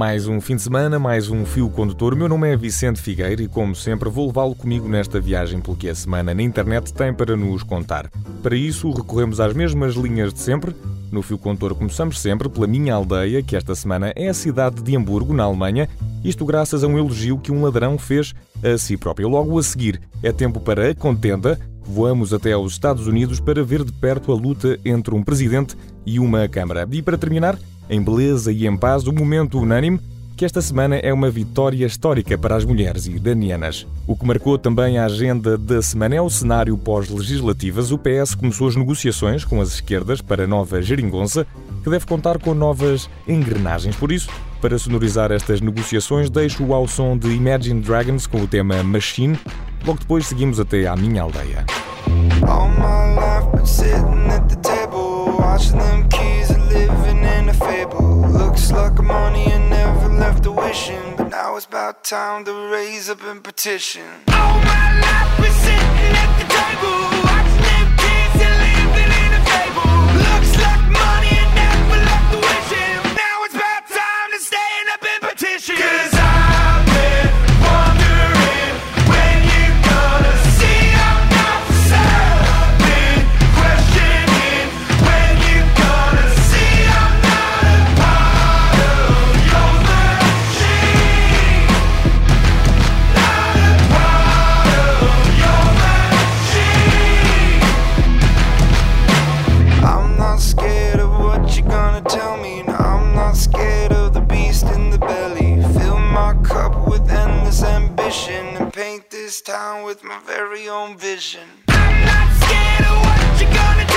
Mais um fim de semana, mais um fio condutor. O meu nome é Vicente Figueira e, como sempre, vou levá-lo comigo nesta viagem pelo que a semana na internet tem para nos contar. Para isso, recorremos às mesmas linhas de sempre. No fio condutor começamos sempre pela minha aldeia, que esta semana é a cidade de Hamburgo, na Alemanha, isto graças a um elogio que um ladrão fez a si próprio. Logo a seguir, é tempo para a contenda. Voamos até aos Estados Unidos para ver de perto a luta entre um presidente e uma Câmara. E para terminar, em beleza e em paz, o momento unânime que esta semana é uma vitória histórica para as mulheres iranianas. O que marcou também a agenda da semana é o cenário pós-legislativas. O PS começou as negociações com as esquerdas para a nova geringonça, que deve contar com novas engrenagens. Por isso, para sonorizar estas negociações, deixo-o ao som de Imagine Dragons com o tema Machine. Logo depois seguimos até à minha aldeia. All fable. Looks like I'm money and never left a wishing, but now it's about time to raise up and petition. All my life been sitting at the table, paint this town with my very own vision. I'm not scared of what you're gonna tell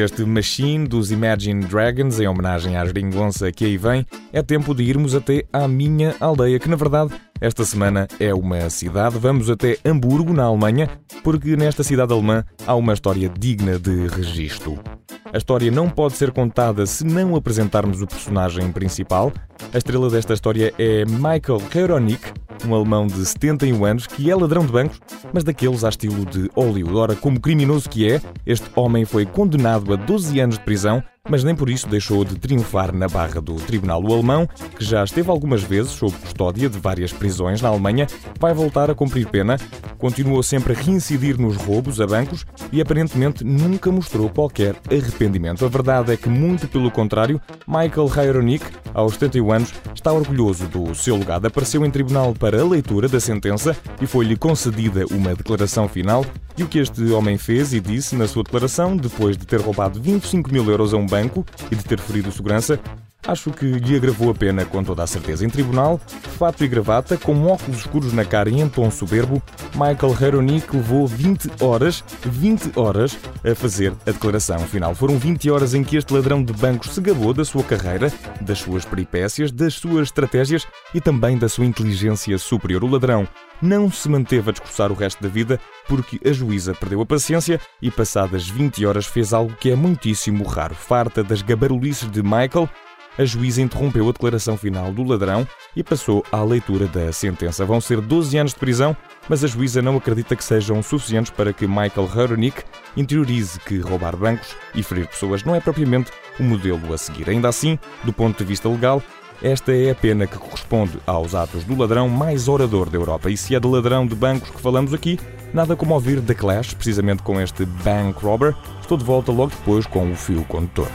deste Machine dos Imagine Dragons, em homenagem à geringonça que aí vem, é tempo de irmos até à minha aldeia, que na verdade esta semana é uma cidade. Vamos até Hamburgo, na Alemanha, porque nesta cidade alemã há uma história digna de registro. A história não pode ser contada se não apresentarmos o personagem principal. A estrela desta história é Michael Heronik, um alemão de 71 anos que é ladrão de bancos, mas daqueles a estilo de Hollywood. Ora, como criminoso que é, este homem foi condenado a 12 anos de prisão, mas nem por isso deixou de triunfar na barra do tribunal. O alemão, que já esteve algumas vezes sob custódia de várias prisões na Alemanha, vai voltar a cumprir pena, continuou sempre a reincidir nos roubos a bancos e aparentemente nunca mostrou qualquer arrependimento. A verdade é que, muito pelo contrário, Michael Heronik, aos 71 anos, está orgulhoso do seu legado. Apareceu em tribunal para a leitura da sentença e foi-lhe concedida uma declaração final. E o que este homem fez e disse na sua declaração, depois de ter roubado 25 mil euros a um banco e de ter ferido segurança, Acho que lhe agravou a pena com toda a certeza. Em tribunal, fato e gravata, com óculos escuros na cara e em tom soberbo, Michael Heronick levou 20 horas, 20 horas, a fazer a declaração final. Foram 20 horas em que este ladrão de bancos se gabou da sua carreira, das suas peripécias, das suas estratégias e também da sua inteligência superior. O ladrão não se manteve a discursar o resto da vida porque a juíza perdeu a paciência e, passadas 20 horas, fez algo que é muitíssimo raro. Farta das gabarulices de Michael, a juíza interrompeu a declaração final do ladrão e passou à leitura da sentença. Vão ser 12 anos de prisão, mas a juíza não acredita que sejam suficientes para que Michael Heronick interiorize que roubar bancos e ferir pessoas não é propriamente o modelo a seguir. Ainda assim, do ponto de vista legal, esta é a pena que corresponde aos atos do ladrão mais orador da Europa. E se é de ladrão de bancos que falamos aqui, nada como ouvir The Clash, precisamente com este Bank Robber. Estou de volta logo depois com o fio condutor.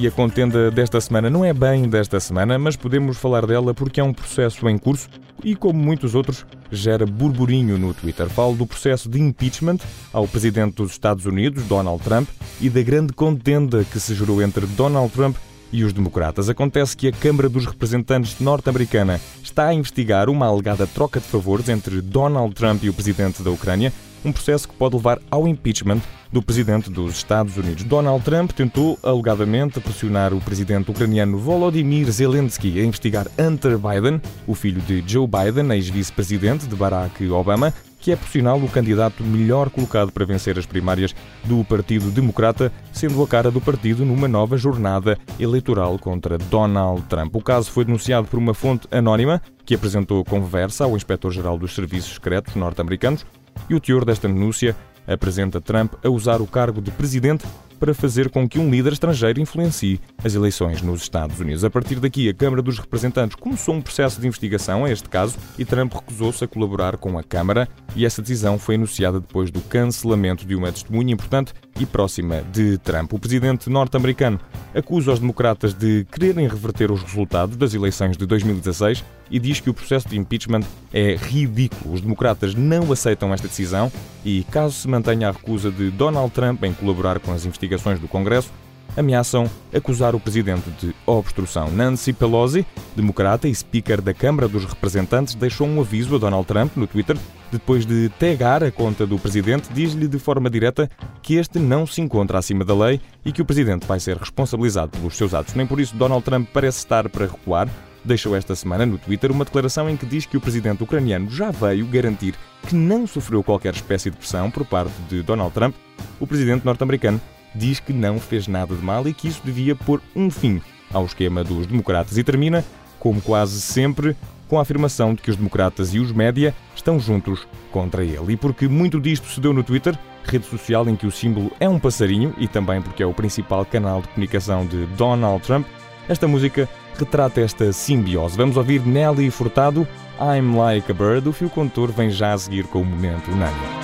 E a contenda desta semana não é bem desta semana, mas podemos falar dela porque é um processo em curso e, como muitos outros, gera burburinho no Twitter. Falo do processo de impeachment ao presidente dos Estados Unidos, Donald Trump, e da grande contenda que se gerou entre Donald Trump e os democratas. Acontece que a Câmara dos Representantes norte-americana está a investigar uma alegada troca de favores entre Donald Trump e o presidente da Ucrânia, um processo que pode levar ao impeachment do presidente dos Estados Unidos. Donald Trump tentou alegadamente pressionar o presidente ucraniano Volodymyr Zelensky a investigar Hunter Biden, o filho de Joe Biden, ex-vice-presidente de Barack Obama, que é, por sinal, o candidato melhor colocado para vencer as primárias do Partido Democrata, sendo a cara do partido numa nova jornada eleitoral contra Donald Trump. O caso foi denunciado por uma fonte anónima que apresentou conversa ao inspetor-geral dos Serviços Secretos norte-americanos e o teor desta denúncia apresenta Trump a usar o cargo de presidente para fazer com que um líder estrangeiro influencie as eleições nos Estados Unidos. A partir daqui, a Câmara dos Representantes começou um processo de investigação a este caso e Trump recusou-se a colaborar com a Câmara e essa decisão foi anunciada depois do cancelamento de uma testemunha importante e próxima de Trump. O presidente norte-americano acusa os democratas de quererem reverter os resultados das eleições de 2016 e diz que o processo de impeachment é ridículo. Os democratas não aceitam esta decisão e, caso se mantenha a recusa de Donald Trump em colaborar com as investigações do Congresso, ameaçam acusar o presidente de obstrução. Nancy Pelosi, democrata e speaker da Câmara dos Representantes, deixou um aviso a Donald Trump no Twitter depois de tagar a conta do presidente, diz-lhe de forma direta que este não se encontra acima da lei e que o presidente vai ser responsabilizado pelos seus atos. Nem por isso Donald Trump parece estar para recuar. Deixou esta semana no Twitter uma declaração em que diz que o presidente ucraniano já veio garantir que não sofreu qualquer espécie de pressão por parte de Donald Trump. O presidente norte-americano diz que não fez nada de mal e que isso devia pôr um fim ao esquema dos democratas e termina, como quase sempre, com a afirmação de que os democratas e os média estão juntos contra ele. E porque muito disto se deu no Twitter, rede social em que o símbolo é um passarinho e também porque é o principal canal de comunicação de Donald Trump, esta música retrata esta simbiose. Vamos ouvir Nelly Furtado, I'm Like a Bird. O fio condutor vem já a seguir com o momento unânime.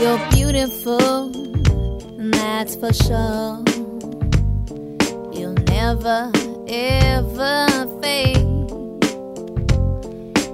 You're beautiful, that's for sure. You'll never, ever fade.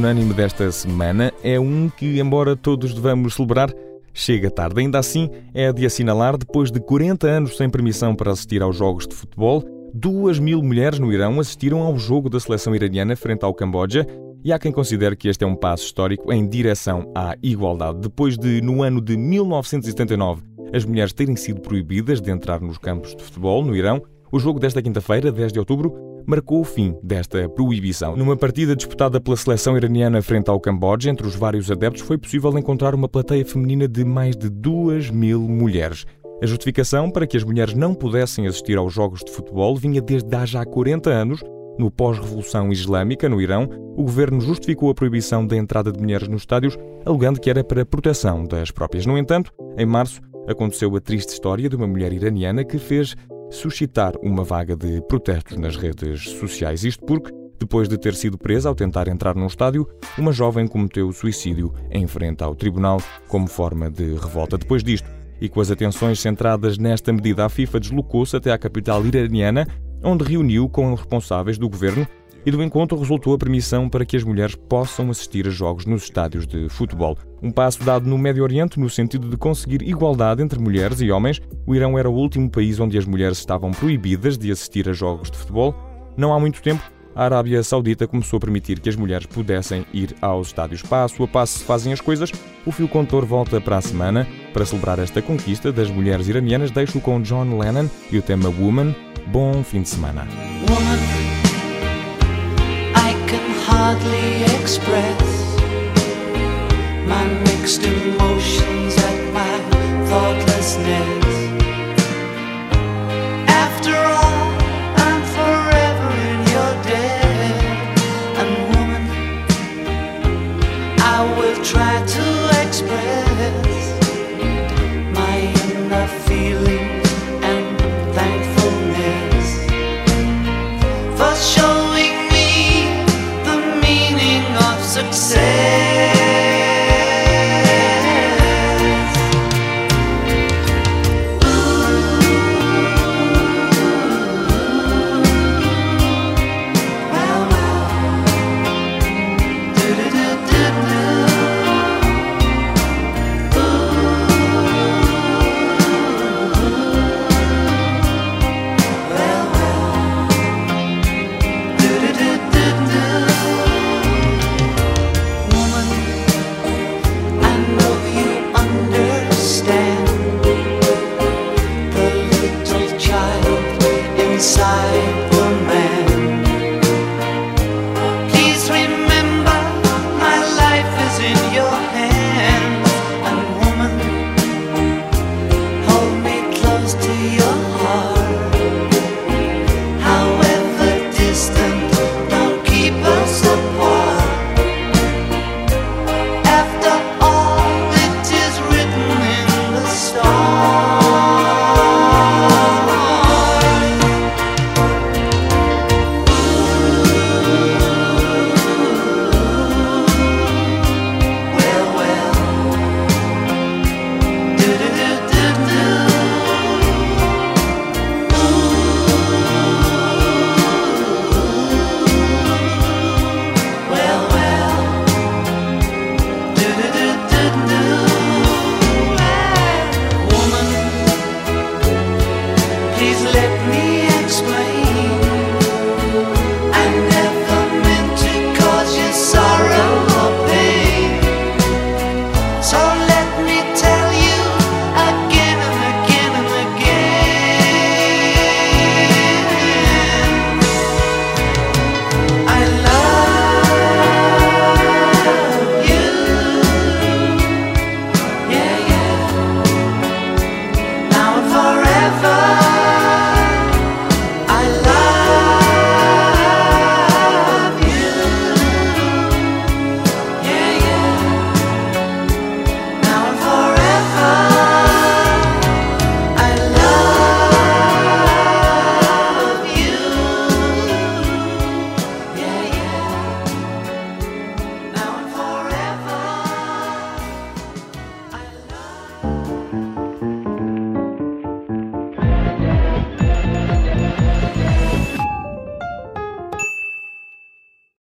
Unânime desta semana é um que, embora todos devamos celebrar, chega tarde. Ainda assim, é de assinalar, depois de 40 anos sem permissão para assistir aos jogos de futebol, duas mil mulheres no Irão assistiram ao jogo da seleção iraniana frente ao Camboja e há quem considere que este é um passo histórico em direção à igualdade. Depois de, no ano de 1979, as mulheres terem sido proibidas de entrar nos campos de futebol no Irão, o jogo desta quinta-feira, 10 de outubro, marcou o fim desta proibição. Numa partida disputada pela seleção iraniana frente ao Camboja, entre os vários adeptos, foi possível encontrar uma plateia feminina de mais de 2 mil mulheres. A justificação para que as mulheres não pudessem assistir aos jogos de futebol vinha desde há já 40 anos. No pós-revolução islâmica no Irão, o governo justificou a proibição da entrada de mulheres nos estádios, alegando que era para proteção das próprias. No entanto, em março, aconteceu a triste história de uma mulher iraniana que fez suscitar uma vaga de protestos nas redes sociais. Isto porque, depois de ter sido presa ao tentar entrar num estádio, uma jovem cometeu suicídio em frente ao tribunal como forma de revolta. Depois disto, e com as atenções centradas nesta medida, a FIFA deslocou-se até à capital iraniana, onde reuniu com responsáveis do governo e do encontro resultou a permissão para que as mulheres possam assistir a jogos nos estádios de futebol. Um passo dado no Médio Oriente no sentido de conseguir igualdade entre mulheres e homens. O Irão era o último país onde as mulheres estavam proibidas de assistir a jogos de futebol. Não há muito tempo, a Arábia Saudita começou a permitir que as mulheres pudessem ir aos estádios. Passo a passo se fazem as coisas. O fio contor volta para a semana. Para celebrar esta conquista das mulheres iranianas, deixo com John Lennon e o tema Woman. Bom fim de semana. Woman. Hardly express my mixed emotions.